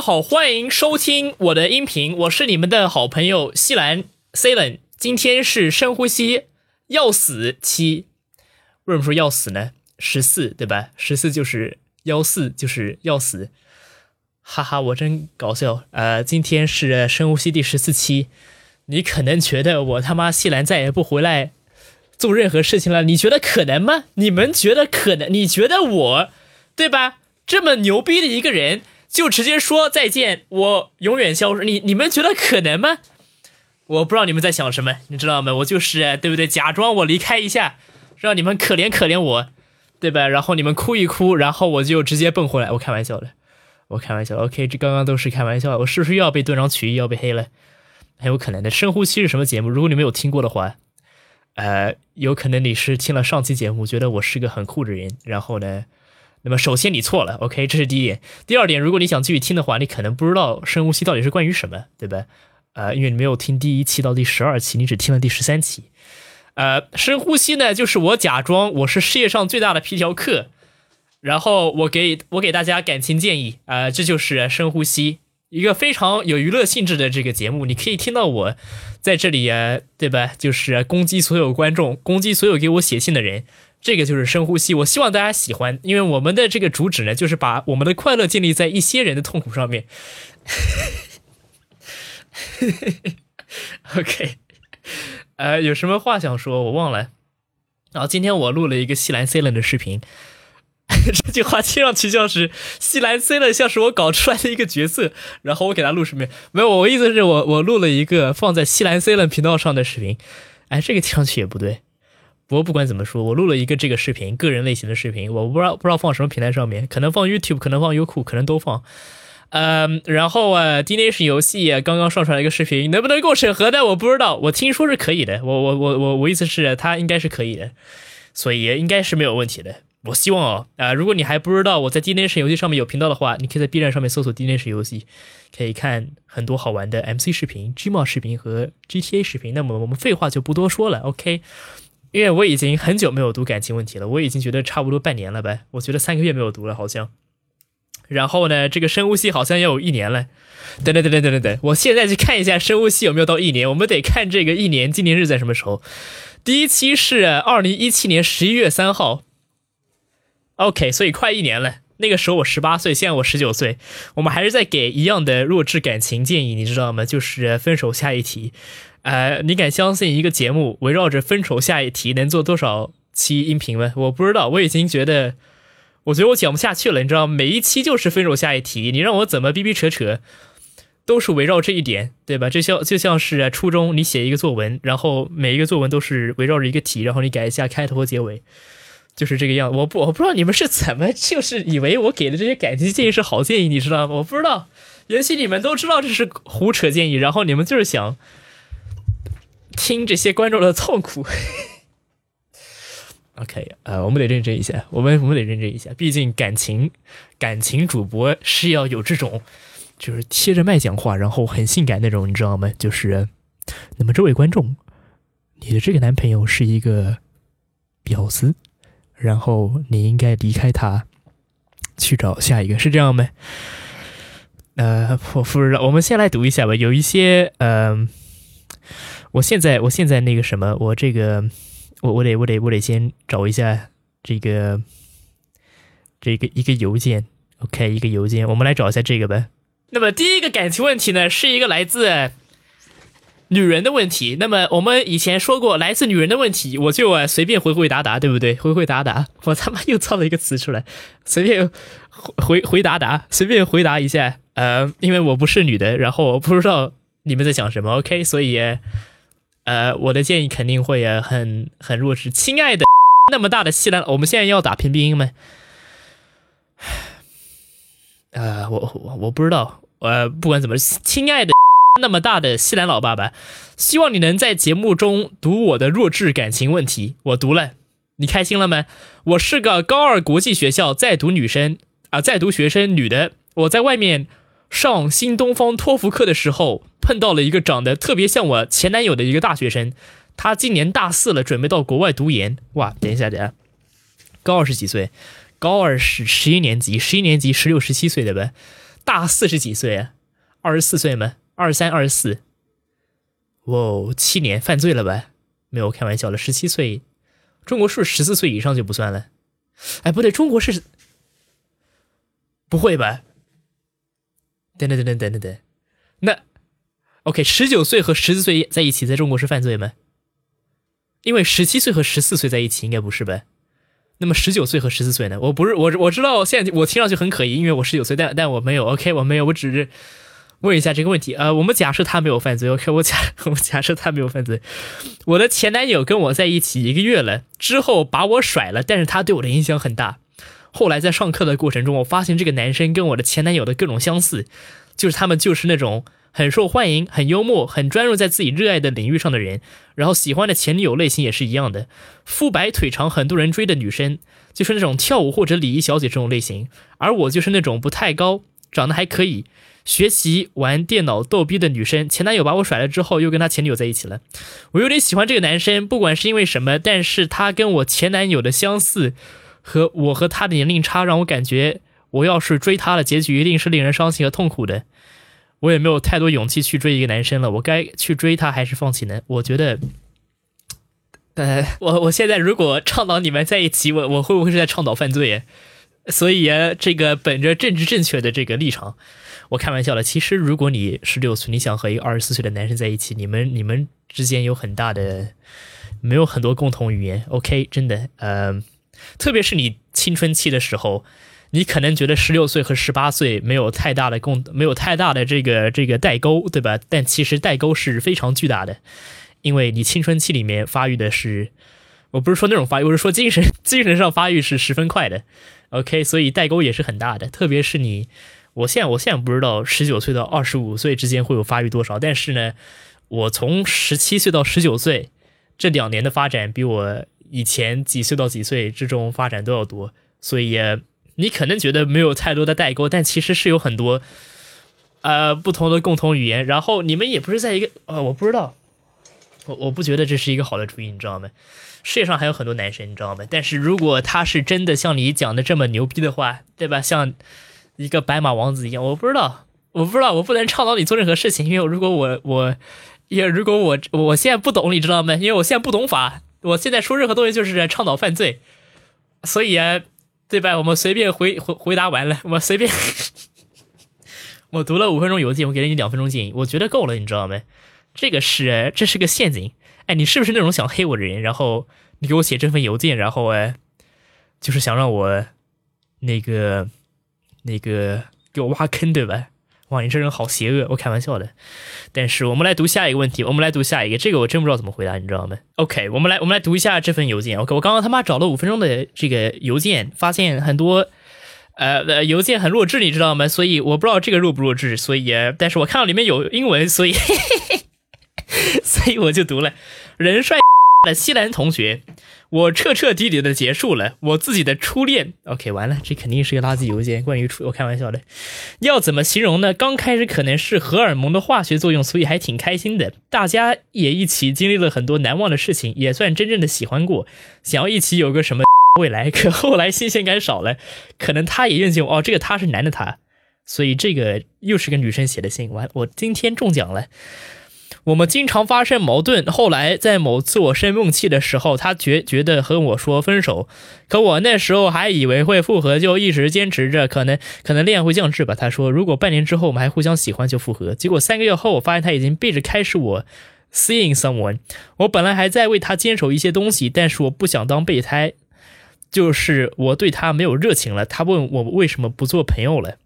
好，欢迎收听我的音频，我是你们的好朋友西兰 C 冷。今天是深呼吸要死期，为什么说要死呢？十四对吧？十四就是幺四就是要死，哈哈，我真搞笑。呃，今天是深呼吸第十四期，你可能觉得我他妈西兰再也不回来做任何事情了，你觉得可能吗？你们觉得可能？你觉得我对吧？这么牛逼的一个人。就直接说再见，我永远消失。你你们觉得可能吗？我不知道你们在想什么，你知道吗？我就是对不对？假装我离开一下，让你们可怜可怜我，对吧？然后你们哭一哭，然后我就直接蹦回来。我开玩笑的，我开玩笑。OK，这刚刚都是开玩笑。我是不是又要被断章取义，要被黑了？很有可能的。深呼吸是什么节目？如果你没有听过的话，呃，有可能你是听了上期节目，觉得我是个很酷的人，然后呢？那么首先你错了，OK，这是第一点。第二点，如果你想继续听的话，你可能不知道深呼吸到底是关于什么，对吧？呃，因为你没有听第一期到第十二期，你只听了第十三期。呃，深呼吸呢，就是我假装我是世界上最大的皮条客，然后我给我给大家感情建议啊，这就是深呼吸，一个非常有娱乐性质的这个节目，你可以听到我在这里啊，对吧？就是攻击所有观众，攻击所有给我写信的人。这个就是深呼吸，我希望大家喜欢，因为我们的这个主旨呢，就是把我们的快乐建立在一些人的痛苦上面。OK，呃，有什么话想说？我忘了。然后今天我录了一个西兰 C 冷的视频，这句话听上去像是西兰 C 冷像是我搞出来的一个角色，然后我给他录视频。没有，我意思是我我录了一个放在西兰 C 冷频道上的视频。哎，这个听上去也不对。不过不管怎么说，我录了一个这个视频，个人类型的视频，我不知道不知道放什么平台上面，可能放 YouTube，可能放优酷，可能都放。嗯，然后啊，D Nation 游戏刚刚上传了一个视频，能不能够审核呢？我不知道，我听说是可以的。我我我我我意思是，它应该是可以的，所以应该是没有问题的。我希望哦，啊，如果你还不知道我在 D Nation 游戏上面有频道的话，你可以在 B 站上面搜索 D Nation 游戏，可以看很多好玩的 MC 视频、Gmo 视频和 GTA 视频。那么我们废话就不多说了，OK。因为我已经很久没有读感情问题了，我已经觉得差不多半年了呗，我觉得三个月没有读了好像。然后呢，这个生物系好像要有一年了。等等等等等等等，我现在去看一下生物系有没有到一年。我们得看这个一年纪念日在什么时候。第一期是二零一七年十一月三号。OK，所以快一年了。那个时候我十八岁，现在我十九岁，我们还是在给一样的弱智感情建议，你知道吗？就是分手下一题。呃，你敢相信一个节目围绕着分手下一题能做多少期音频吗？我不知道，我已经觉得，我觉得我讲不下去了。你知道，每一期就是分手下一题，你让我怎么逼逼扯扯，都是围绕这一点，对吧？就像就像是初中你写一个作文，然后每一个作文都是围绕着一个题，然后你改一下开头和结尾，就是这个样。我不我不知道你们是怎么就是以为我给的这些感情建议是好建议，你知道吗？我不知道，也许你们都知道这是胡扯建议，然后你们就是想。听这些观众的痛苦。OK，呃，我们得认真一下，我们我们得认真一下，毕竟感情感情主播是要有这种，就是贴着麦讲话，然后很性感那种，你知道吗？就是，那么这位观众，你的这个男朋友是一个婊子，然后你应该离开他，去找下一个，是这样吗？呃，我不知道，我们先来读一下吧，有一些，嗯。我现在，我现在那个什么，我这个，我我得我得我得先找一下这个这个一个邮件，OK，一个邮件，我们来找一下这个吧。那么第一个感情问题呢，是一个来自女人的问题。那么我们以前说过，来自女人的问题，我就随便回回答答，对不对？回回答答，我他妈又造了一个词出来，随便回回答答，随便回答一下。呃，因为我不是女的，然后我不知道你们在讲什么，OK，所以。呃，我的建议肯定会很很弱智。亲爱的，那么大的西兰，我们现在要打屏蔽音吗？呃，我我我不知道。呃，不管怎么，亲爱的，那么大的西兰老爸爸，希望你能在节目中读我的弱智感情问题。我读了，你开心了吗？我是个高二国际学校在读女生啊，在读学生女的。我在外面。上新东方托福课的时候，碰到了一个长得特别像我前男友的一个大学生，他今年大四了，准备到国外读研。哇，等一下，等下，高二十几岁？高二是十一年级，十一年级十六十七岁的吧？大四十几岁，二十四岁吗？二三、二十四。哇，七年犯罪了吧？没有开玩笑了，十七岁，中国是十四岁以上就不算了。哎，不对，中国是不会吧？等等等等等等等，那 OK，十九岁和十四岁在一起，在中国是犯罪吗？因为十七岁和十四岁在一起应该不是吧？那么十九岁和十四岁呢？我不是我我知道，现在我听上去很可疑，因为我十九岁，但但我没有 OK，我没有，我只是。问一下这个问题，呃，我们假设他没有犯罪，OK，我假 我假设他没有犯罪，我的前男友跟我在一起一个月了，之后把我甩了，但是他对我的影响很大。后来在上课的过程中，我发现这个男生跟我的前男友的各种相似，就是他们就是那种很受欢迎、很幽默、很专注在自己热爱的领域上的人，然后喜欢的前女友类型也是一样的，肤白腿长，很多人追的女生，就是那种跳舞或者礼仪小姐这种类型，而我就是那种不太高，长得还可以。学习玩电脑逗逼的女生，前男友把我甩了之后，又跟他前女友在一起了。我有点喜欢这个男生，不管是因为什么，但是他跟我前男友的相似，和我和他的年龄差，让我感觉我要是追他的结局一定是令人伤心和痛苦的。我也没有太多勇气去追一个男生了，我该去追他还是放弃呢？我觉得，呃，我我现在如果倡导你们在一起，我我会不会是在倡导犯罪？所以这个本着政治正确的这个立场。我开玩笑了。其实，如果你十六岁，你想和一个二十四岁的男生在一起，你们你们之间有很大的没有很多共同语言。OK，真的，呃，特别是你青春期的时候，你可能觉得十六岁和十八岁没有太大的共，没有太大的这个这个代沟，对吧？但其实代沟是非常巨大的，因为你青春期里面发育的是，我不是说那种发育，我是说精神精神上发育是十分快的。OK，所以代沟也是很大的，特别是你。我现在我现在不知道十九岁到二十五岁之间会有发育多少，但是呢，我从十七岁到十九岁这两年的发展比我以前几岁到几岁这种发展都要多，所以你可能觉得没有太多的代沟，但其实是有很多呃不同的共同语言。然后你们也不是在一个呃，我不知道，我我不觉得这是一个好的主意，你知道吗？世界上还有很多男生，你知道吗？但是如果他是真的像你讲的这么牛逼的话，对吧？像。一个白马王子一样，我不知道，我不知道，我不能倡导你做任何事情，因为如果我我，也如果我我现在不懂，你知道吗？因为我现在不懂法，我现在说任何东西就是在倡导犯罪，所以啊，对吧？我们随便回回回答完了，我随便，我读了五分钟邮件，我给了你两分钟建议，我觉得够了，你知道吗？这个是这是个陷阱，哎，你是不是那种想黑我的人？然后你给我写这份邮件，然后哎，就是想让我那个。那个给我挖坑对吧？哇，你这人好邪恶！我开玩笑的。但是我们来读下一个问题，我们来读下一个，这个我真不知道怎么回答，你知道吗？OK，我们来我们来读一下这份邮件。OK，我刚刚他妈找了五分钟的这个邮件，发现很多呃邮件很弱智，你知道吗？所以我不知道这个弱不弱智。所以，但是我看到里面有英文，所以 所以我就读了。人帅的西兰同学。我彻彻底底的结束了我自己的初恋。OK，完了，这肯定是个垃圾邮件。关于初，我开玩笑的。要怎么形容呢？刚开始可能是荷尔蒙的化学作用，所以还挺开心的。大家也一起经历了很多难忘的事情，也算真正的喜欢过。想要一起有个什么未来，可后来新鲜感少了。可能他也认识我哦，这个他是男的他，所以这个又是个女生写的信。完，我今天中奖了。我们经常发生矛盾，后来在某次我生闷气的时候，他觉觉得和我说分手，可我那时候还以为会复合，就一直坚持着，可能可能恋爱会降智吧。他说如果半年之后我们还互相喜欢就复合，结果三个月后我发现他已经背着开始我 seeing someone，我本来还在为他坚守一些东西，但是我不想当备胎，就是我对他没有热情了。他问我为什么不做朋友了。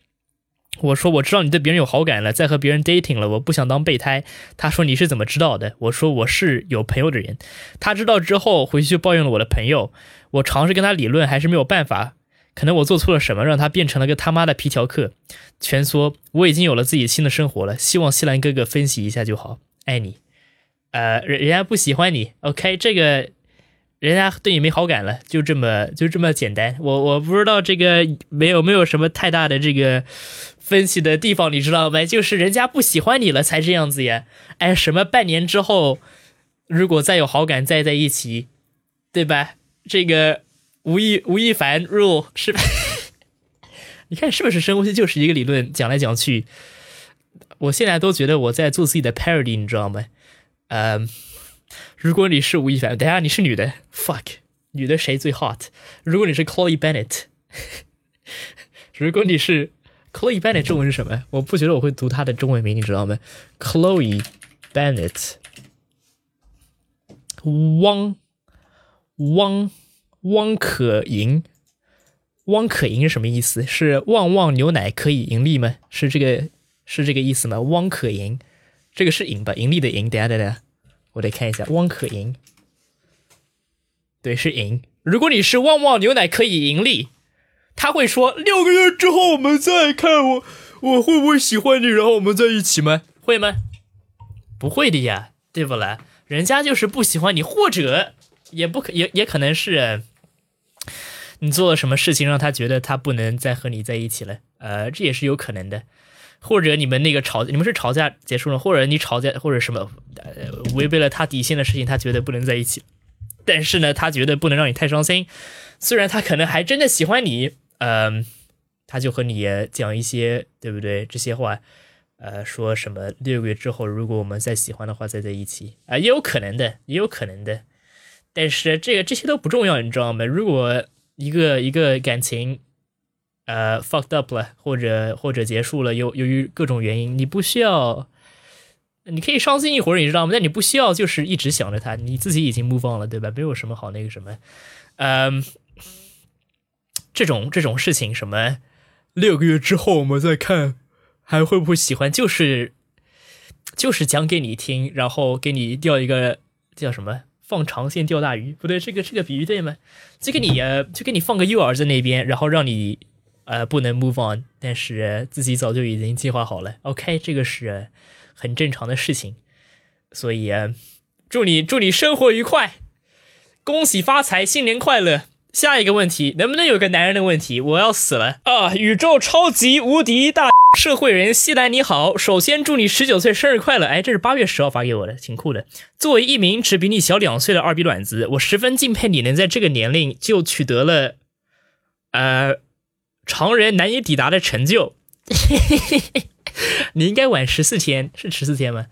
我说我知道你对别人有好感了，在和别人 dating 了，我不想当备胎。他说你是怎么知道的？我说我是有朋友的人。他知道之后回去就抱怨了我的朋友。我尝试跟他理论，还是没有办法。可能我做错了什么，让他变成了个他妈的皮条客。蜷缩，我已经有了自己新的生活了。希望西兰哥哥分析一下就好。爱你。呃，人人家不喜欢你。OK，这个。人家对你没好感了，就这么就这么简单。我我不知道这个没有没有什么太大的这个分析的地方，你知道吗？就是人家不喜欢你了才这样子呀。哎，什么半年之后，如果再有好感再在一起，对吧？这个吴亦吴亦凡 rule 是？你看是不是深呼吸就是一个理论？讲来讲去，我现在都觉得我在做自己的 parody，你知道吗？嗯，如果你是吴亦凡，等下你是女的，fuck，女的谁最 hot？如果你是 Chloe Bennett，如果你是 Chloe Bennett，中文是什么？我不觉得我会读她的中文名，你知道吗？Chloe Bennett，汪汪汪可盈。汪可盈是什么意思？是旺旺牛奶可以盈利吗？是这个是这个意思吗？汪可盈，这个是盈吧？盈利的盈。等下等下，我得看一下汪可盈。对，是盈。如果你是旺旺牛奶可以盈利，他会说六个月之后我们再看我我会不会喜欢你，然后我们在一起吗？会吗？不会的呀，对不啦？人家就是不喜欢你，或者也不可也也可能是。你做了什么事情让他觉得他不能再和你在一起了？呃，这也是有可能的，或者你们那个吵，你们是吵架结束了，或者你吵架或者什么，呃，违背了他底线的事情，他觉得不能在一起。但是呢，他觉得不能让你太伤心，虽然他可能还真的喜欢你，嗯，他就和你讲一些，对不对？这些话，呃，说什么六个月之后，如果我们再喜欢的话，再在一起啊，也有可能的，也有可能的。但是这个这些都不重要，你知道吗？如果一个一个感情，呃，fucked up 了，或者或者结束了，由由于各种原因，你不需要，你可以伤心一会儿，你知道吗？但你不需要就是一直想着他，你自己已经 move on 了，对吧？没有什么好那个什么，嗯，这种这种事情，什么六个月之后我们再看还会不会喜欢，就是就是讲给你听，然后给你钓一个叫什么？放长线钓大鱼，不对，这个这个比喻对吗？就给你，就给你放个诱饵在那边，然后让你呃不能 move on，但是自己早就已经计划好了。OK，这个是很正常的事情，所以祝你祝你生活愉快，恭喜发财，新年快乐。下一个问题，能不能有个男人的问题？我要死了啊！宇宙超级无敌大 社会人西兰你好，首先祝你十九岁生日快乐！哎，这是八月十号发给我的，挺酷的。作为一名只比你小两岁的二逼卵子，我十分敬佩你能在这个年龄就取得了，呃，常人难以抵达的成就。你应该晚十四天，是十四天吗？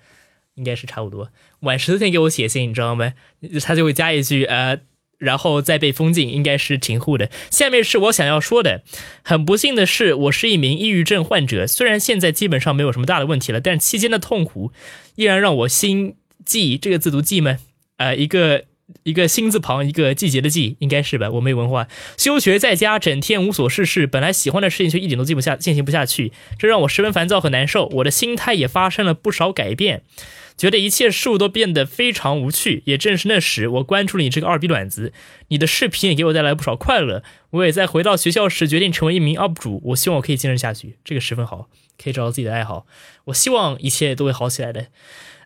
应该是差不多，晚十四天给我写信，你知道吗？他就会加一句，呃。然后再被封禁，应该是挺酷的。下面是我想要说的，很不幸的是，我是一名抑郁症患者。虽然现在基本上没有什么大的问题了，但期间的痛苦依然让我心悸。这个字读“悸”吗？呃，一个一个心字旁，一个季节的“季”，应该是吧？我没文化，休学在家，整天无所事事。本来喜欢的事情却一点都记不下，进行不下去，这让我十分烦躁和难受。我的心态也发生了不少改变。觉得一切事物都变得非常无趣，也正是那时，我关注了你这个二逼卵子，你的视频也给我带来不少快乐。我也在回到学校时决定成为一名 UP 主，我希望我可以坚持下去，这个十分好，可以找到自己的爱好。我希望一切都会好起来的。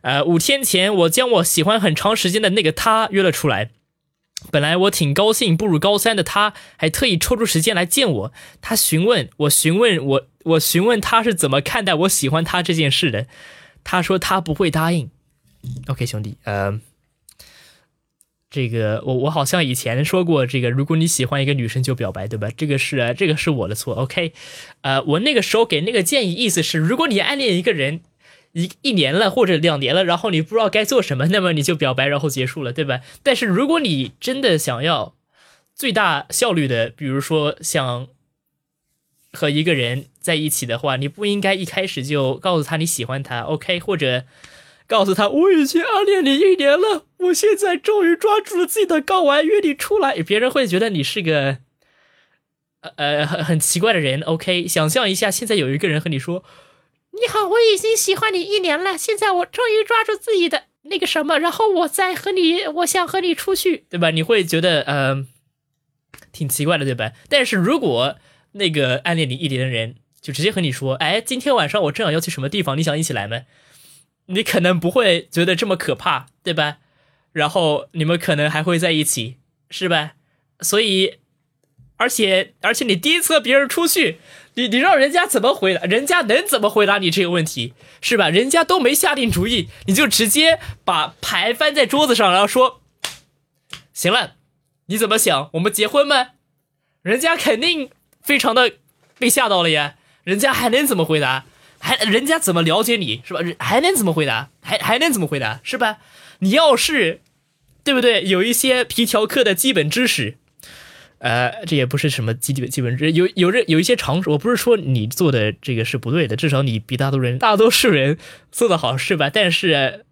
呃，五天前，我将我喜欢很长时间的那个他约了出来，本来我挺高兴，步入高三的他还特意抽出时间来见我。他询问我，询问我，我询问他是怎么看待我喜欢他这件事的。他说他不会答应。OK，兄弟，呃，这个我我好像以前说过，这个如果你喜欢一个女生就表白，对吧？这个是这个是我的错。OK，呃，我那个时候给那个建议，意思是如果你暗恋一个人一一年了或者两年了，然后你不知道该做什么，那么你就表白，然后结束了，对吧？但是如果你真的想要最大效率的，比如说想。和一个人在一起的话，你不应该一开始就告诉他你喜欢他，OK？或者告诉他我已经暗恋你一年了，我现在终于抓住了自己的睾丸，约你出来。别人会觉得你是个呃很很奇怪的人，OK？想象一下，现在有一个人和你说：“你好，我已经喜欢你一年了，现在我终于抓住自己的那个什么，然后我再和你，我想和你出去，对吧？”你会觉得呃挺奇怪的，对吧？但是如果那个暗恋你一年的人就直接和你说：“哎，今天晚上我正好要去什么地方，你想一起来吗？”你可能不会觉得这么可怕，对吧？然后你们可能还会在一起，是吧？所以，而且而且你第一次和别人出去，你你让人家怎么回答？人家能怎么回答你这个问题，是吧？人家都没下定主意，你就直接把牌翻在桌子上，然后说：“行了，你怎么想？我们结婚吗？”人家肯定。非常的被吓到了呀，人家还能怎么回答？还人家怎么了解你是吧？还能怎么回答？还还能怎么回答是吧？你要是对不对？有一些皮条客的基本知识。呃，这也不是什么基本基本知，有有这有一些常识。我不是说你做的这个是不对的，至少你比大多人大多数人做的好，是吧？但是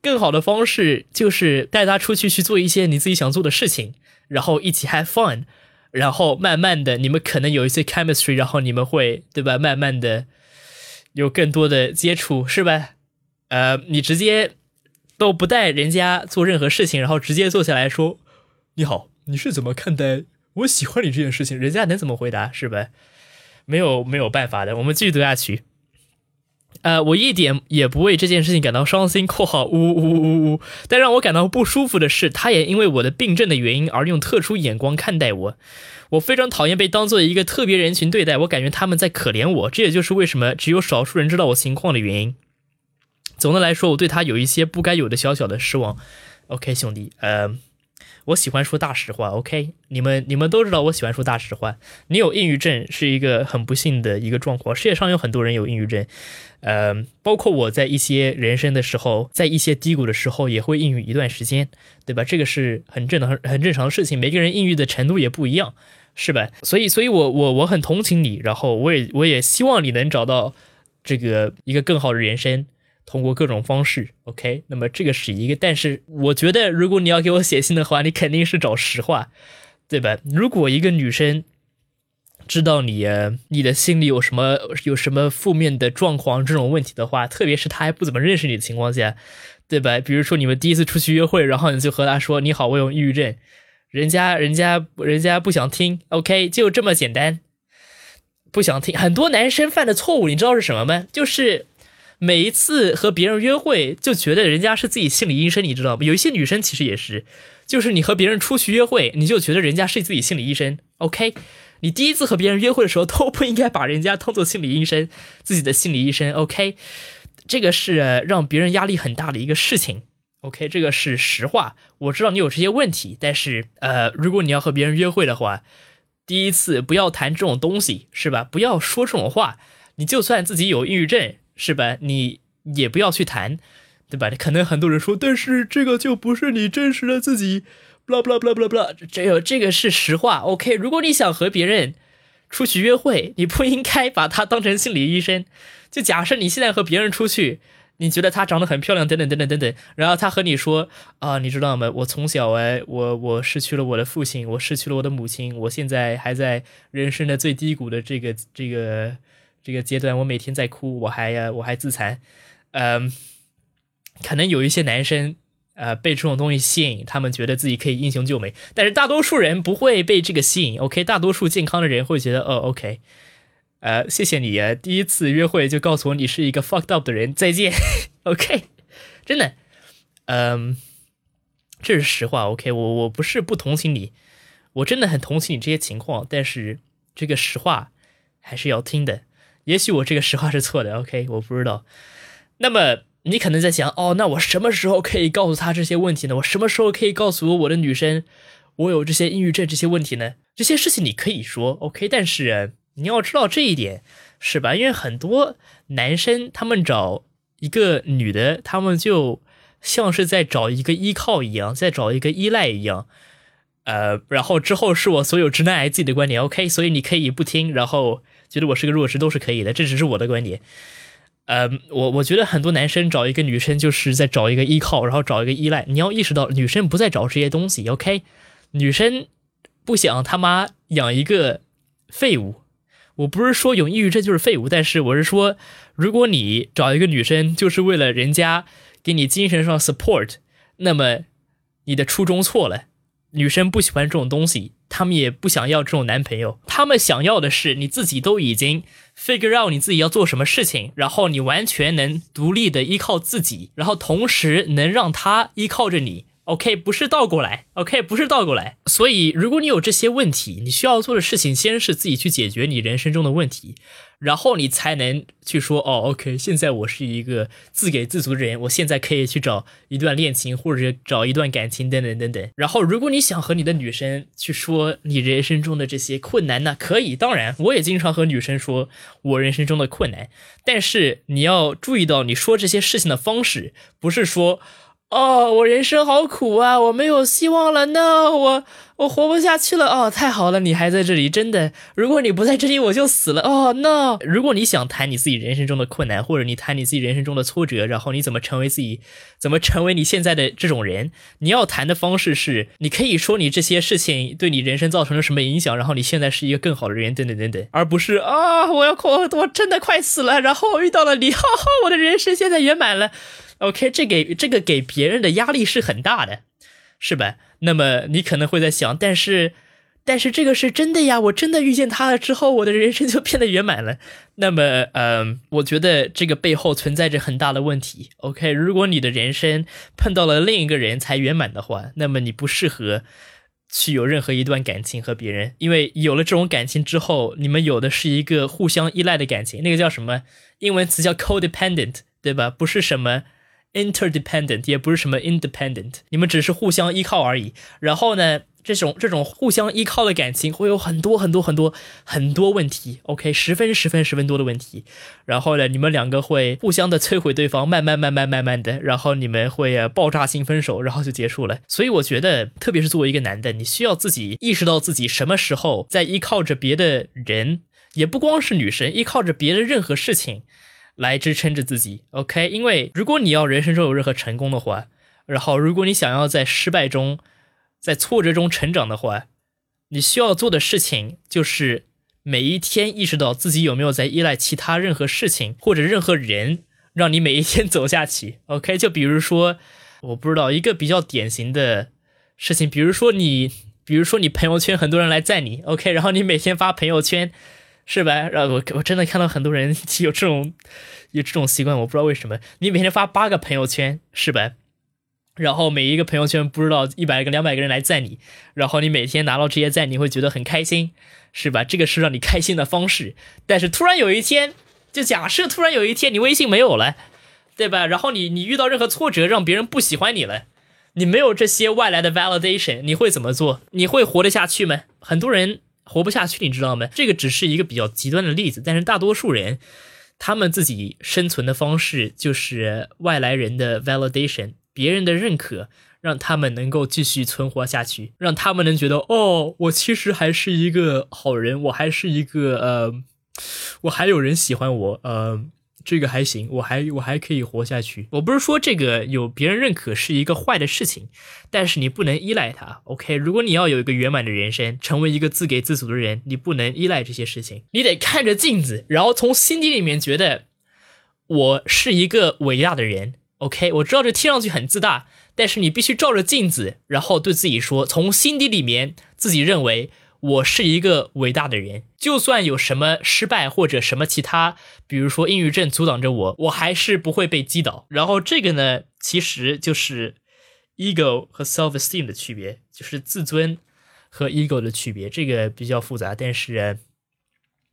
更好的方式就是带他出去去做一些你自己想做的事情，然后一起 have fun，然后慢慢的你们可能有一些 chemistry，然后你们会对吧？慢慢的有更多的接触，是吧？呃，你直接都不带人家做任何事情，然后直接坐下来说你好。你是怎么看待我喜欢你这件事情？人家能怎么回答？是吧？没有没有办法的。我们继续读下去。呃，我一点也不为这件事情感到伤心（括号呜呜呜呜），但让我感到不舒服的是，他也因为我的病症的原因而用特殊眼光看待我。我非常讨厌被当做一个特别人群对待，我感觉他们在可怜我。这也就是为什么只有少数人知道我情况的原因。总的来说，我对他有一些不该有的小小的失望。OK，兄弟，呃。我喜欢说大实话，OK？你们你们都知道我喜欢说大实话。你有抑郁症是一个很不幸的一个状况，世界上有很多人有抑郁症，呃，包括我在一些人生的时候，在一些低谷的时候也会抑郁一段时间，对吧？这个是很正常很正常的事情，每个人抑郁的程度也不一样，是吧？所以，所以我我我很同情你，然后我也我也希望你能找到这个一个更好的人生。通过各种方式，OK，那么这个是一个，但是我觉得，如果你要给我写信的话，你肯定是找实话，对吧？如果一个女生知道你你的心里有什么有什么负面的状况这种问题的话，特别是她还不怎么认识你的情况下，对吧？比如说你们第一次出去约会，然后你就和她说：“你好，我有抑郁症。”人家人家人家不想听，OK，就这么简单，不想听。很多男生犯的错误，你知道是什么吗？就是。每一次和别人约会，就觉得人家是自己心理医生，你知道吗？有一些女生其实也是，就是你和别人出去约会，你就觉得人家是自己心理医生。OK，你第一次和别人约会的时候，都不应该把人家当做心理医生，自己的心理医生。OK，这个是让别人压力很大的一个事情。OK，这个是实话。我知道你有这些问题，但是呃，如果你要和别人约会的话，第一次不要谈这种东西，是吧？不要说这种话。你就算自己有抑郁症。是吧？你也不要去谈，对吧？可能很多人说，但是这个就不是你真实的自己，blah blah blah blah blah。这个这个是实话。OK，如果你想和别人出去约会，你不应该把他当成心理医生。就假设你现在和别人出去，你觉得她长得很漂亮，等等等等等等，然后他和你说啊，你知道吗？我从小哎，我我失去了我的父亲，我失去了我的母亲，我现在还在人生的最低谷的这个这个。这个阶段，我每天在哭，我还呀，我还自残，嗯，可能有一些男生，呃，被这种东西吸引，他们觉得自己可以英雄救美，但是大多数人不会被这个吸引。OK，大多数健康的人会觉得，哦，OK，呃，谢谢你啊，第一次约会就告诉我你是一个 fucked up 的人，再见。OK，真的，嗯，这是实话。OK，我我不是不同情你，我真的很同情你这些情况，但是这个实话还是要听的。也许我这个实话是错的，OK，我不知道。那么你可能在想，哦，那我什么时候可以告诉他这些问题呢？我什么时候可以告诉我的女生，我有这些抑郁症这些问题呢？这些事情你可以说，OK，但是你要知道这一点，是吧？因为很多男生他们找一个女的，他们就像是在找一个依靠一样，在找一个依赖一样。呃，然后之后是我所有直男癌自己的观点，OK，所以你可以不听，然后。觉得我是个弱智都是可以的，这只是我的观点。呃，我我觉得很多男生找一个女生就是在找一个依靠，然后找一个依赖。你要意识到，女生不再找这些东西，OK？女生不想他妈养一个废物。我不是说有抑郁症就是废物，但是我是说，如果你找一个女生就是为了人家给你精神上 support，那么你的初衷错了。女生不喜欢这种东西。她们也不想要这种男朋友，她们想要的是你自己都已经 figure out 你自己要做什么事情，然后你完全能独立的依靠自己，然后同时能让他依靠着你。OK，不是倒过来，OK，不是倒过来。所以，如果你有这些问题，你需要做的事情，先是自己去解决你人生中的问题，然后你才能去说，哦，OK，现在我是一个自给自足的人，我现在可以去找一段恋情，或者找一段感情，等等等等。然后，如果你想和你的女生去说你人生中的这些困难呢，可以，当然，我也经常和女生说我人生中的困难，但是你要注意到，你说这些事情的方式，不是说。哦，我人生好苦啊！我没有希望了，no，我我活不下去了。哦，太好了，你还在这里，真的。如果你不在这里，我就死了。哦，no。如果你想谈你自己人生中的困难，或者你谈你自己人生中的挫折，然后你怎么成为自己，怎么成为你现在的这种人，你要谈的方式是，你可以说你这些事情对你人生造成了什么影响，然后你现在是一个更好的人，等等等等，而不是啊，我要我我真的快死了，然后我遇到了你，哈哈，我的人生现在圆满了。OK，这给这个给别人的压力是很大的，是吧？那么你可能会在想，但是，但是这个是真的呀，我真的遇见他了之后，我的人生就变得圆满了。那么，嗯，我觉得这个背后存在着很大的问题。OK，如果你的人生碰到了另一个人才圆满的话，那么你不适合去有任何一段感情和别人，因为有了这种感情之后，你们有的是一个互相依赖的感情，那个叫什么？英文词叫 codependent，对吧？不是什么。Interdependent 也不是什么 independent，你们只是互相依靠而已。然后呢，这种这种互相依靠的感情会有很多很多很多很多问题。OK，十分十分十分多的问题。然后呢，你们两个会互相的摧毁对方，慢慢慢慢慢慢的，然后你们会爆炸性分手，然后就结束了。所以我觉得，特别是作为一个男的，你需要自己意识到自己什么时候在依靠着别的人，也不光是女生，依靠着别的任何事情。来支撑着自己，OK？因为如果你要人生中有任何成功的话，然后如果你想要在失败中、在挫折中成长的话，你需要做的事情就是每一天意识到自己有没有在依赖其他任何事情或者任何人，让你每一天走下去，OK？就比如说，我不知道一个比较典型的事情，比如说你，比如说你朋友圈很多人来赞你，OK？然后你每天发朋友圈。是吧？然后我我真的看到很多人 有这种有这种习惯，我不知道为什么。你每天发八个朋友圈，是吧？然后每一个朋友圈不知道一百个、两百个人来赞你，然后你每天拿到这些赞，你会觉得很开心，是吧？这个是让你开心的方式。但是突然有一天，就假设突然有一天你微信没有了，对吧？然后你你遇到任何挫折，让别人不喜欢你了，你没有这些外来的 validation，你会怎么做？你会活得下去吗？很多人。活不下去，你知道吗？这个只是一个比较极端的例子，但是大多数人，他们自己生存的方式就是外来人的 validation，别人的认可，让他们能够继续存活下去，让他们能觉得，哦，我其实还是一个好人，我还是一个呃，我还有人喜欢我，呃。这个还行，我还我还可以活下去。我不是说这个有别人认可是一个坏的事情，但是你不能依赖它。OK，如果你要有一个圆满的人生，成为一个自给自足的人，你不能依赖这些事情。你得看着镜子，然后从心底里面觉得我是一个伟大的人。OK，我知道这听上去很自大，但是你必须照着镜子，然后对自己说，从心底里面自己认为。我是一个伟大的人，就算有什么失败或者什么其他，比如说抑郁症阻挡着我，我还是不会被击倒。然后这个呢，其实就是 ego 和 self esteem 的区别，就是自尊和 ego 的区别。这个比较复杂，但是，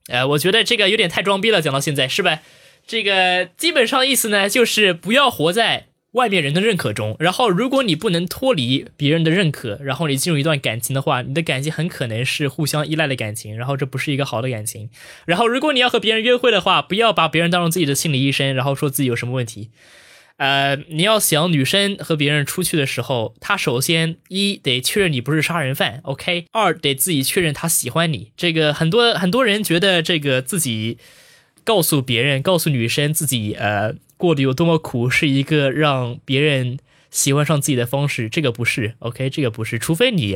呃，我觉得这个有点太装逼了。讲到现在，是吧？这个基本上意思呢，就是不要活在。外面人的认可中，然后如果你不能脱离别人的认可，然后你进入一段感情的话，你的感情很可能是互相依赖的感情，然后这不是一个好的感情。然后如果你要和别人约会的话，不要把别人当成自己的心理医生，然后说自己有什么问题。呃，你要想女生和别人出去的时候，她首先一得确认你不是杀人犯，OK；二得自己确认她喜欢你。这个很多很多人觉得这个自己告诉别人，告诉女生自己呃。过得有多么苦，是一个让别人喜欢上自己的方式。这个不是，OK，这个不是。除非你，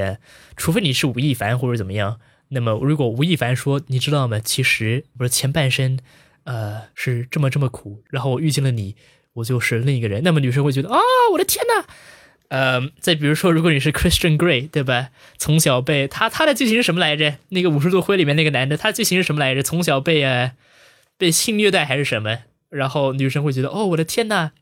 除非你是吴亦凡或者怎么样。那么，如果吴亦凡说，你知道吗？其实我的前半生，呃，是这么这么苦。然后我遇见了你，我就是另一个人。那么女生会觉得啊，我的天呐。呃，再比如说，如果你是 Christian Grey，对吧？从小被他他的剧情是什么来着？那个五十度灰里面那个男的，他剧情是什么来着？从小被呃被性虐待还是什么？然后女生会觉得，哦，我的天哪，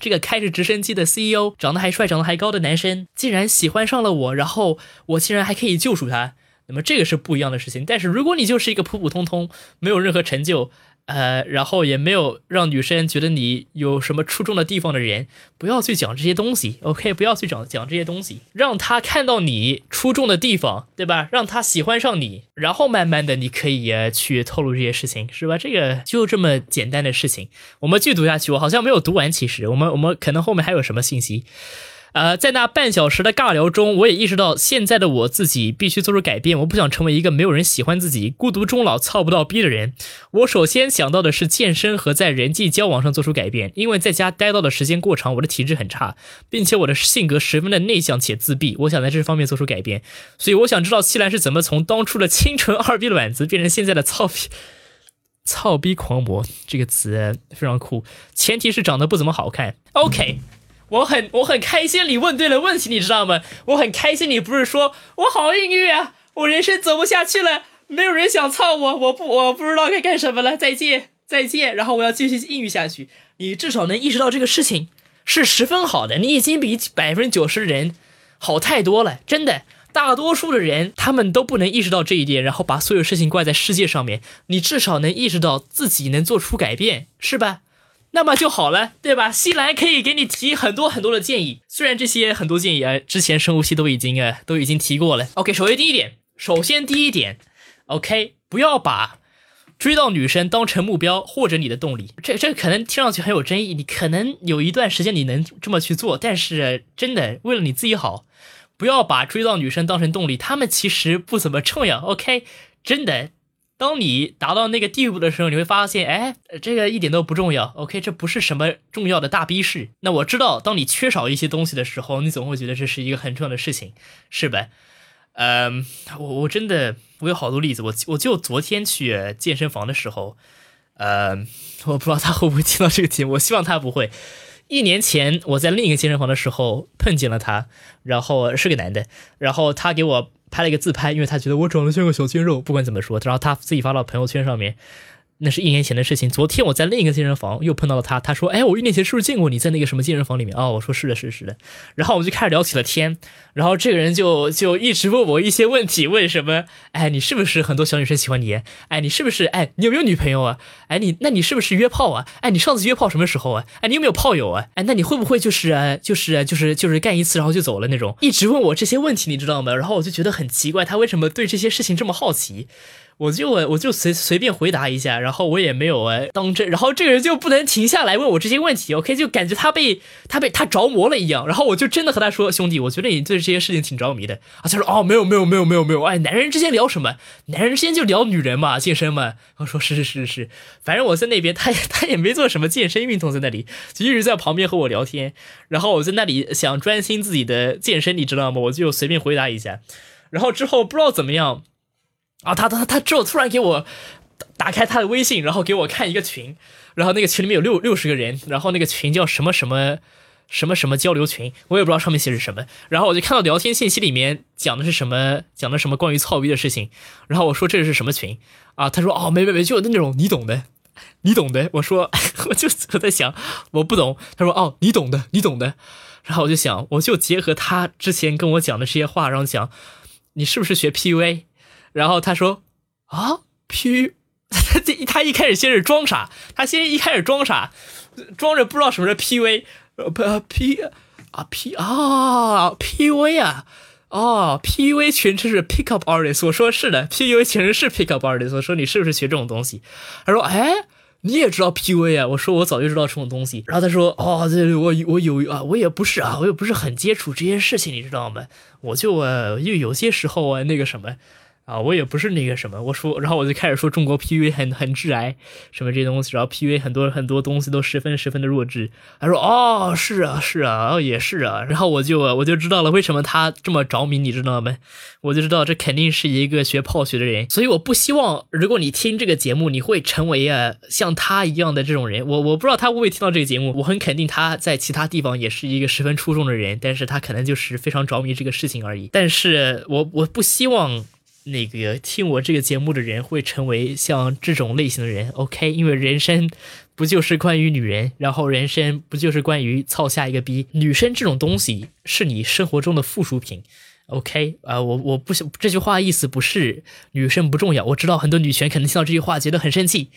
这个开着直升机的 CEO，长得还帅、长得还高的男生，竟然喜欢上了我，然后我竟然还可以救赎他，那么这个是不一样的事情。但是如果你就是一个普普通通，没有任何成就。呃，然后也没有让女生觉得你有什么出众的地方的人，不要去讲这些东西，OK？不要去讲讲这些东西，让他看到你出众的地方，对吧？让他喜欢上你，然后慢慢的你可以去透露这些事情，是吧？这个就这么简单的事情。我们继续读下去，我好像没有读完，其实我们我们可能后面还有什么信息。呃，在那半小时的尬聊中，我也意识到现在的我自己必须做出改变。我不想成为一个没有人喜欢自己、孤独终老、操不到逼的人。我首先想到的是健身和在人际交往上做出改变，因为在家待到的时间过长，我的体质很差，并且我的性格十分的内向且自闭。我想在这方面做出改变，所以我想知道西兰是怎么从当初的清纯二逼卵子变成现在的操逼、操逼狂魔。这个词非常酷，前提是长得不怎么好看。OK。我很我很开心，你问对了问题，你知道吗？我很开心，你不是说我好抑郁啊，我人生走不下去了，没有人想操我，我不我不知道该干什么了，再见再见，然后我要继续抑郁下去。你至少能意识到这个事情是十分好的，你已经比百分之九十人好太多了，真的。大多数的人他们都不能意识到这一点，然后把所有事情怪在世界上面。你至少能意识到自己能做出改变，是吧？那么就好了，对吧？西兰可以给你提很多很多的建议，虽然这些很多建议啊，之前深呼吸都已经啊都已经提过了。OK，首先第一点，首先第一点，OK，不要把追到女生当成目标或者你的动力。这这可能听上去很有争议，你可能有一段时间你能这么去做，但是真的为了你自己好，不要把追到女生当成动力，她们其实不怎么重要。OK，真的。当你达到那个地步的时候，你会发现，哎，这个一点都不重要。OK，这不是什么重要的大逼事。那我知道，当你缺少一些东西的时候，你总会觉得这是一个很重要的事情，是吧？嗯，我我真的我有好多例子。我我就昨天去健身房的时候，呃，我不知道他会不会听到这个节目，我希望他不会。一年前我在另一个健身房的时候碰见了他，然后是个男的，然后他给我。拍了一个自拍，因为他觉得我长得像个小鲜肉。不管怎么说，然后他自己发到朋友圈上面。那是一年前的事情。昨天我在另一个健身房又碰到了他，他说：“哎，我一年前是不是见过你在那个什么健身房里面？”哦，我说：“是的，是的是的。”然后我们就开始聊起了天。然后这个人就就一直问我一些问题，问什么？哎，你是不是很多小女生喜欢你？哎，你是不是？哎，你有没有女朋友啊？哎，你那你是不是约炮啊？哎，你上次约炮什么时候啊？哎，你有没有炮友啊？哎，那你会不会就是就是就是就是干一次然后就走了那种？一直问我这些问题，你知道吗？然后我就觉得很奇怪，他为什么对这些事情这么好奇？我就我我就随随便回答一下，然后我也没有哎当真，然后这个人就不能停下来问我这些问题，OK，就感觉他被他被他着魔了一样，然后我就真的和他说，兄弟，我觉得你对这些事情挺着迷的啊。他说哦，没有没有没有没有没有，哎，男人之间聊什么？男人之间就聊女人嘛，健身嘛。我说是是是是，反正我在那边，他也他也没做什么健身运动，在那里就一直在旁边和我聊天，然后我在那里想专心自己的健身，你知道吗？我就随便回答一下，然后之后不知道怎么样。啊，他他他之后突然给我打开他的微信，然后给我看一个群，然后那个群里面有六六十个人，然后那个群叫什么什么什么什么交流群，我也不知道上面写是什么，然后我就看到聊天信息里面讲的是什么，讲的什么关于操逼的事情，然后我说这是什么群啊？他说哦没没没，就那种你懂的，你懂的。我说 我就我在想我不懂，他说哦你懂的，你懂的，然后我就想我就结合他之前跟我讲的这些话，然后讲你是不是学 PUA？然后他说：“啊，P，他这他一开始先是装傻，他先一开始装傻，装着不知道什么是 PV，呃不 P 啊 P 啊 PV 啊，哦 PV 全称是 Pickup Artist。我说是的，PV 全称是 Pickup Artist。我说你是不是学这种东西？他说哎，你也知道 PV 啊？我说我早就知道这种东西。然后他说哦，对，我我有啊，我也不是啊，我也不是很接触这些事情，你知道吗？我就呃，又有些时候啊，那个什么。”啊，我也不是那个什么，我说，然后我就开始说中国 PV 很很致癌，什么这些东西，然后 PV 很多很多东西都十分十分的弱智。他说，哦，是啊，是啊，哦，也是啊。然后我就我就知道了为什么他这么着迷，你知道吗？我就知道这肯定是一个学泡学的人。所以我不希望，如果你听这个节目，你会成为啊像他一样的这种人。我我不知道他会不会听到这个节目，我很肯定他在其他地方也是一个十分出众的人，但是他可能就是非常着迷这个事情而已。但是我我不希望。那个听我这个节目的人会成为像这种类型的人，OK？因为人生不就是关于女人？然后人生不就是关于操下一个逼？女生这种东西是你生活中的附属品。OK，啊，我我不想这句话意思不是女生不重要。我知道很多女权可能听到这句话觉得很生气。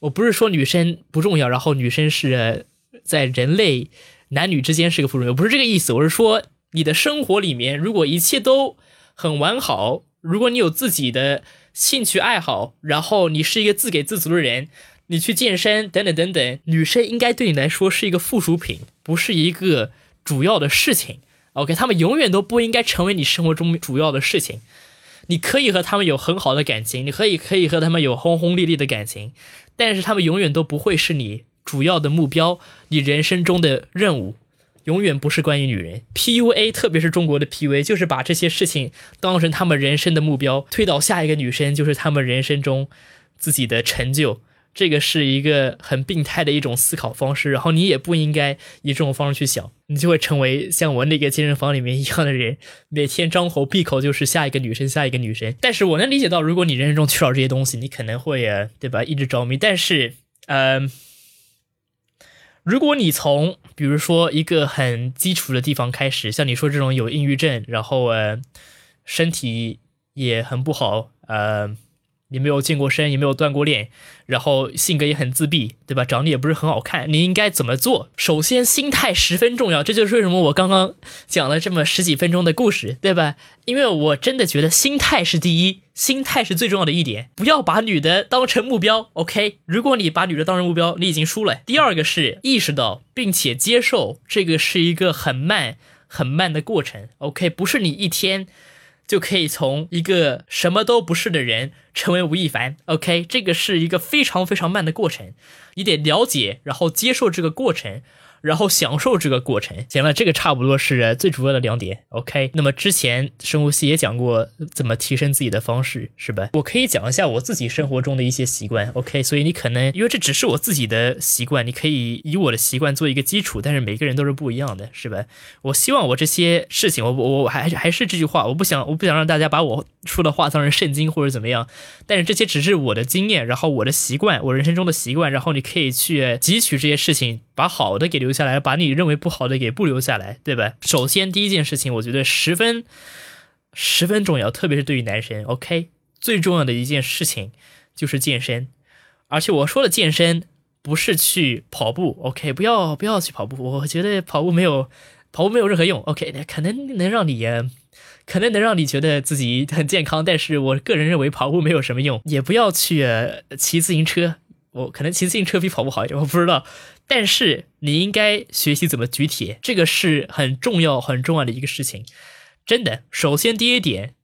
我不是说女生不重要，然后女生是在人类男女之间是个附属品，不是这个意思。我是说你的生活里面如果一切都很完好，如果你有自己的兴趣爱好，然后你是一个自给自足的人，你去健身等等等等，女生应该对你来说是一个附属品，不是一个主要的事情。OK，他们永远都不应该成为你生活中主要的事情。你可以和他们有很好的感情，你可以可以和他们有轰轰烈烈的感情，但是他们永远都不会是你主要的目标，你人生中的任务永远不是关于女人。PUA，特别是中国的 PUA，就是把这些事情当成他们人生的目标，推倒下一个女生就是他们人生中自己的成就。这个是一个很病态的一种思考方式，然后你也不应该以这种方式去想，你就会成为像我那个健身房里面一样的人，每天张口闭口就是下一个女生，下一个女生。但是我能理解到，如果你人生中缺少这些东西，你可能会，对吧，一直着迷。但是，呃，如果你从比如说一个很基础的地方开始，像你说这种有抑郁症，然后呃，身体也很不好，呃。你没有健过身，也没有锻过炼，然后性格也很自闭，对吧？长得也不是很好看，你应该怎么做？首先，心态十分重要，这就是为什么我刚刚讲了这么十几分钟的故事，对吧？因为我真的觉得心态是第一，心态是最重要的一点，不要把女的当成目标。OK，如果你把女的当成目标，你已经输了。第二个是意识到并且接受，这个是一个很慢很慢的过程。OK，不是你一天。就可以从一个什么都不是的人成为吴亦凡。OK，这个是一个非常非常慢的过程，你得了解，然后接受这个过程。然后享受这个过程。行了，这个差不多是最主要的两点。OK，那么之前生物系也讲过怎么提升自己的方式，是吧？我可以讲一下我自己生活中的一些习惯。OK，所以你可能因为这只是我自己的习惯，你可以以我的习惯做一个基础，但是每个人都是不一样的，是吧？我希望我这些事情，我我我还还是这句话，我不想我不想让大家把我说的话当成圣经或者怎么样。但是这些只是我的经验，然后我的习惯，我人生中的习惯，然后你可以去汲取这些事情。把好的给留留下来，把你认为不好的给不留下来，对吧？首先第一件事情，我觉得十分十分重要，特别是对于男生。OK，最重要的一件事情就是健身，而且我说的健身不是去跑步。OK，不要不要去跑步，我觉得跑步没有跑步没有任何用。OK，可能能让你可能能让你觉得自己很健康，但是我个人认为跑步没有什么用。也不要去骑自行车，我可能骑自行车比跑步好一点，我不知道。但是你应该学习怎么举铁，这个是很重要很重要的一个事情，真的。首先第一点，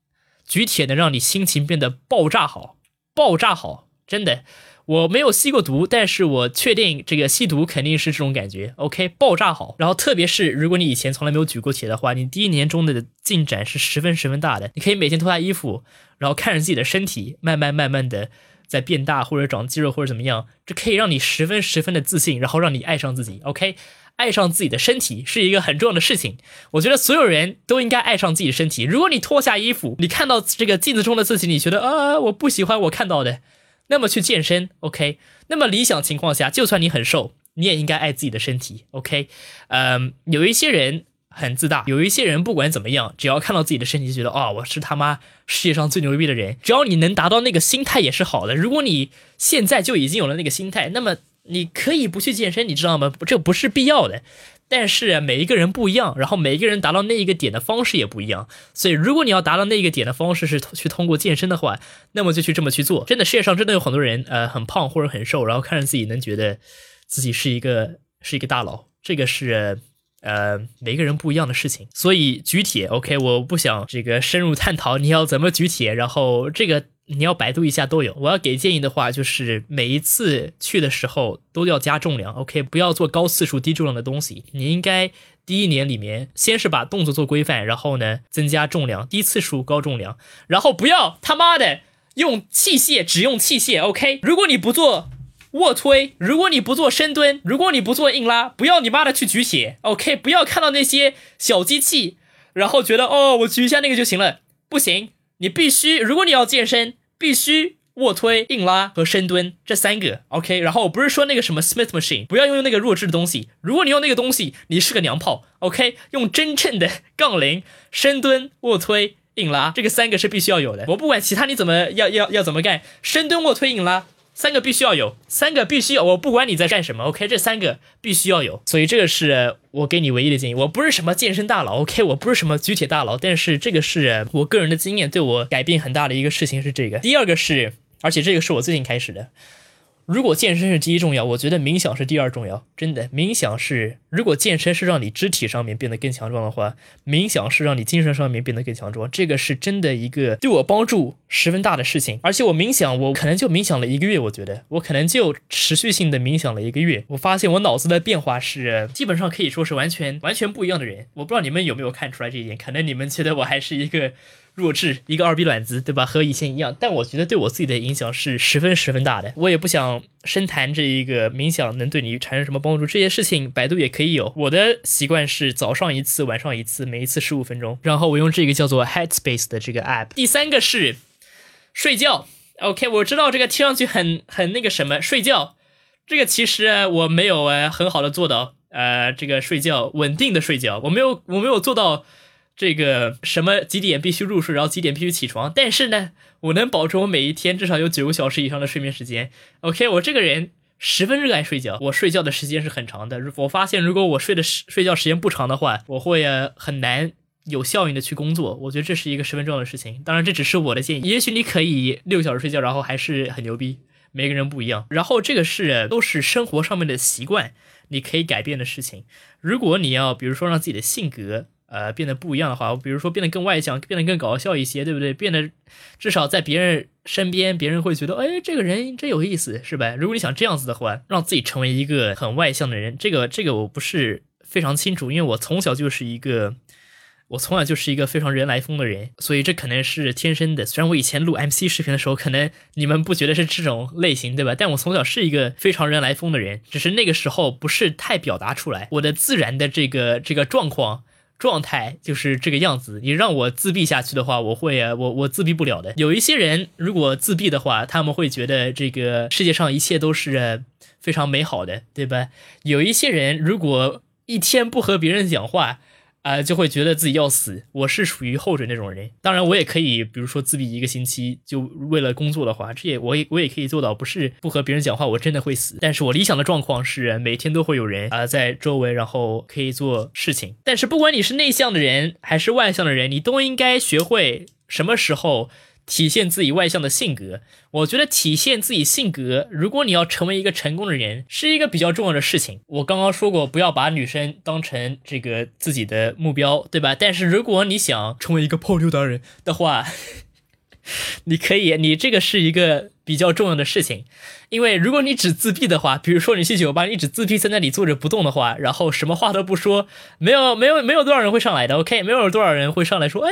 举铁能让你心情变得爆炸好，爆炸好，真的。我没有吸过毒，但是我确定这个吸毒肯定是这种感觉。OK，爆炸好。然后特别是如果你以前从来没有举过铁的话，你第一年中的进展是十分十分大的。你可以每天脱下衣服，然后看着自己的身体慢慢慢慢的。在变大或者长肌肉或者怎么样，这可以让你十分十分的自信，然后让你爱上自己。OK，爱上自己的身体是一个很重要的事情。我觉得所有人都应该爱上自己的身体。如果你脱下衣服，你看到这个镜子中的自己，你觉得啊，我不喜欢我看到的，那么去健身。OK，那么理想情况下，就算你很瘦，你也应该爱自己的身体。OK，嗯，有一些人。很自大，有一些人不管怎么样，只要看到自己的身体，就觉得啊，我是他妈世界上最牛逼的人。只要你能达到那个心态，也是好的。如果你现在就已经有了那个心态，那么你可以不去健身，你知道吗？这不是必要的。但是每一个人不一样，然后每一个人达到那一个点的方式也不一样。所以，如果你要达到那一个点的方式是去通过健身的话，那么就去这么去做。真的，世界上真的有很多人，呃，很胖或者很瘦，然后看着自己能觉得自己是一个是一个大佬。这个是。呃，每个人不一样的事情，所以举铁，OK，我不想这个深入探讨你要怎么举铁，然后这个你要百度一下都有。我要给建议的话，就是每一次去的时候都要加重量，OK，不要做高次数低重量的东西。你应该第一年里面先是把动作做规范，然后呢增加重量，低次数高重量，然后不要他妈的用器械，只用器械，OK，如果你不做。卧推，如果你不做深蹲，如果你不做硬拉，不要你妈的去举铁，OK？不要看到那些小机器，然后觉得哦，我举一下那个就行了，不行，你必须，如果你要健身，必须卧推、硬拉和深蹲这三个，OK。然后我不是说那个什么 Smith Machine，不要用那个弱智的东西。如果你用那个东西，你是个娘炮，OK。用真正的杠铃、深蹲、卧推、硬拉，这个三个是必须要有的。我不管其他你怎么要要要怎么干，深蹲、卧推、硬拉。三个必须要有，三个必须有。我不管你在干什么，OK，这三个必须要有。所以这个是我给你唯一的建议。我不是什么健身大佬，OK，我不是什么举铁大佬，但是这个是我个人的经验，对我改变很大的一个事情是这个。第二个是，而且这个是我最近开始的。如果健身是第一重要，我觉得冥想是第二重要。真的，冥想是如果健身是让你肢体上面变得更强壮的话，冥想是让你精神上面变得更强壮。这个是真的一个对我帮助十分大的事情。而且我冥想，我可能就冥想了一个月，我觉得我可能就持续性的冥想了一个月，我发现我脑子的变化是基本上可以说是完全完全不一样的人。我不知道你们有没有看出来这一点？可能你们觉得我还是一个。弱智一个二逼卵子，对吧？和以前一样，但我觉得对我自己的影响是十分十分大的。我也不想深谈这一个冥想能对你产生什么帮助，这些事情百度也可以有。我的习惯是早上一次，晚上一次，每一次十五分钟。然后我用这个叫做 Headspace 的这个 app。第三个是睡觉。OK，我知道这个听上去很很那个什么睡觉，这个其实我没有呃很好的做到呃这个睡觉稳定的睡觉，我没有我没有做到。这个什么几点必须入睡，然后几点必须起床？但是呢，我能保证我每一天至少有九个小时以上的睡眠时间。OK，我这个人十分热爱睡觉，我睡觉的时间是很长的。我发现，如果我睡的时睡觉时间不长的话，我会很难有效应的去工作。我觉得这是一个十分重要的事情。当然，这只是我的建议。也许你可以六小时睡觉，然后还是很牛逼。每个人不一样。然后这个是都是生活上面的习惯，你可以改变的事情。如果你要，比如说让自己的性格。呃，变得不一样的话，比如说变得更外向，变得更搞笑一些，对不对？变得至少在别人身边，别人会觉得，哎，这个人真有意思，是吧？如果你想这样子的话，让自己成为一个很外向的人，这个这个我不是非常清楚，因为我从小就是一个，我从小就是一个非常人来疯的人，所以这可能是天生的。虽然我以前录 MC 视频的时候，可能你们不觉得是这种类型，对吧？但我从小是一个非常人来疯的人，只是那个时候不是太表达出来，我的自然的这个这个状况。状态就是这个样子。你让我自闭下去的话，我会，我我自闭不了的。有一些人如果自闭的话，他们会觉得这个世界上一切都是非常美好的，对吧？有一些人如果一天不和别人讲话。啊，就会觉得自己要死。我是属于后者那种人。当然，我也可以，比如说自闭一个星期，就为了工作的话，这也我也我也可以做到，不是不和别人讲话，我真的会死。但是我理想的状况是每天都会有人啊在周围，然后可以做事情。但是不管你是内向的人还是外向的人，你都应该学会什么时候。体现自己外向的性格，我觉得体现自己性格，如果你要成为一个成功的人，是一个比较重要的事情。我刚刚说过，不要把女生当成这个自己的目标，对吧？但是如果你想成为一个泡妞达人的话，你可以，你这个是一个比较重要的事情。因为如果你只自闭的话，比如说你去酒吧，你只自闭在那里坐着不动的话，然后什么话都不说，没有没有没有多少人会上来的，OK？没有多少人会上来说，哎，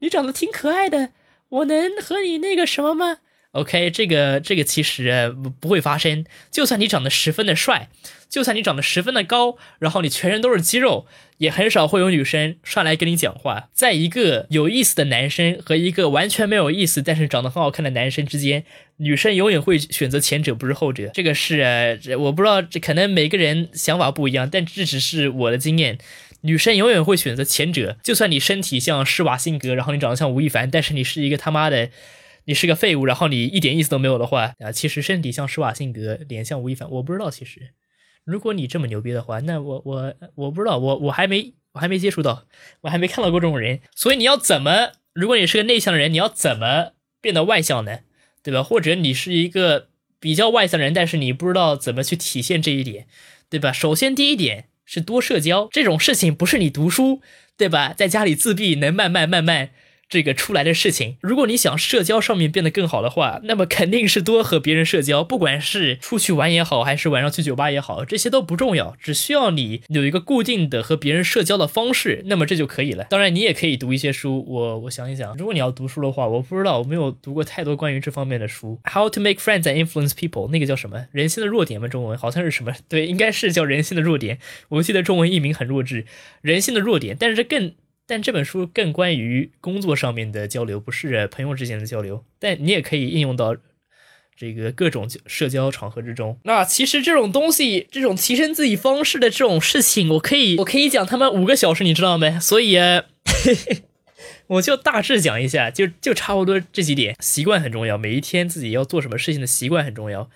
你长得挺可爱的。我能和你那个什么吗？OK，这个这个其实不会发生。就算你长得十分的帅，就算你长得十分的高，然后你全身都是肌肉，也很少会有女生上来跟你讲话。在一个有意思的男生和一个完全没有意思但是长得很好看的男生之间，女生永远会选择前者，不是后者。这个是我不知道，这可能每个人想法不一样，但这只是我的经验。女生永远会选择前者，就算你身体像施瓦辛格，然后你长得像吴亦凡，但是你是一个他妈的，你是个废物，然后你一点意思都没有的话啊，其实身体像施瓦辛格，脸像吴亦凡，我不知道。其实，如果你这么牛逼的话，那我我我不知道，我我还没我还没接触到，我还没看到过这种人。所以你要怎么？如果你是个内向的人，你要怎么变得外向呢？对吧？或者你是一个比较外向的人，但是你不知道怎么去体现这一点，对吧？首先第一点。是多社交这种事情，不是你读书，对吧？在家里自闭能慢慢慢慢。这个出来的事情，如果你想社交上面变得更好的话，那么肯定是多和别人社交，不管是出去玩也好，还是晚上去酒吧也好，这些都不重要，只需要你有一个固定的和别人社交的方式，那么这就可以了。当然，你也可以读一些书。我我想一想，如果你要读书的话，我不知道，我没有读过太多关于这方面的书。How to make friends and influence people，那个叫什么？人性的弱点吗？中文好像是什么？对，应该是叫人性的弱点。我记得中文译名很弱智，人性的弱点。但是更。但这本书更关于工作上面的交流，不是朋友之间的交流。但你也可以应用到这个各种社交场合之中。那其实这种东西，这种提升自己方式的这种事情，我可以我可以讲他们五个小时，你知道没？所以。我就大致讲一下，就就差不多这几点。习惯很重要，每一天自己要做什么事情的习惯很重要。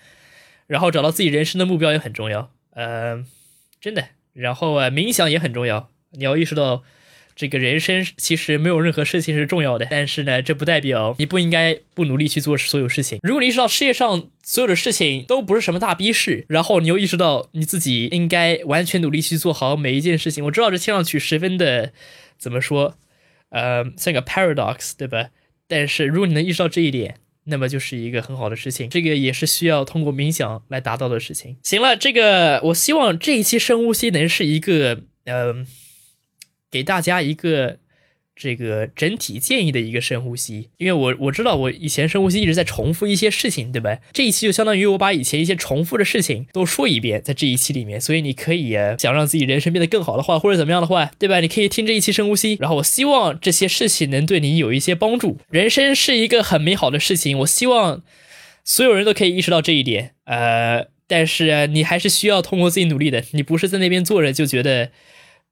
然后找到自己人生的目标也很重要，呃，真的。然后啊，冥想也很重要。你要意识到，这个人生其实没有任何事情是重要的。但是呢，这不代表你不应该不努力去做所有事情。如果你意识到世界上所有的事情都不是什么大逼事，然后你又意识到你自己应该完全努力去做好每一件事情。我知道这听上去十分的怎么说？呃，像个 paradox，对吧？但是如果你能意识到这一点，那么就是一个很好的事情。这个也是需要通过冥想来达到的事情。行了，这个我希望这一期深呼吸能是一个，呃，给大家一个。这个整体建议的一个深呼吸，因为我我知道我以前深呼吸一直在重复一些事情，对吧？这一期就相当于我把以前一些重复的事情都说一遍，在这一期里面，所以你可以想让自己人生变得更好的话，或者怎么样的话，对吧？你可以听这一期深呼吸，然后我希望这些事情能对你有一些帮助。人生是一个很美好的事情，我希望所有人都可以意识到这一点。呃，但是你还是需要通过自己努力的，你不是在那边坐着就觉得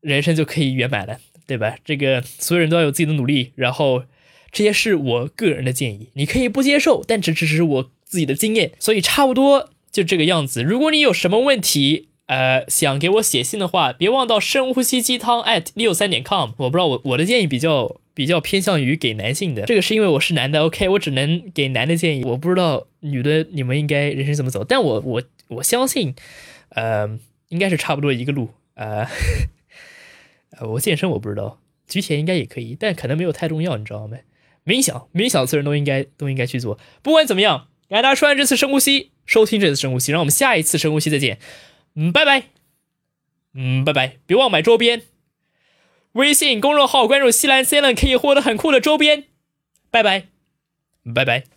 人生就可以圆满了。对吧？这个所有人都要有自己的努力，然后这些是我个人的建议，你可以不接受，但这只是我自己的经验，所以差不多就这个样子。如果你有什么问题，呃，想给我写信的话，别忘到深呼吸鸡汤 at 六三点 com。我不知道我我的建议比较比较偏向于给男性的，这个是因为我是男的，OK，我只能给男的建议。我不知道女的你们应该人生怎么走，但我我我相信，呃，应该是差不多一个路，呃。我健身我不知道，举铁应该也可以，但可能没有太重要，你知道吗？冥想，冥想，所有人都应该都应该去做。不管怎么样，感谢大家收看这次深呼吸，收听这次深呼吸，让我们下一次深呼吸再见。嗯，拜拜。嗯，拜拜。别忘买周边，微信公众号关注西兰 C N 可以获得很酷的周边。拜拜，拜拜。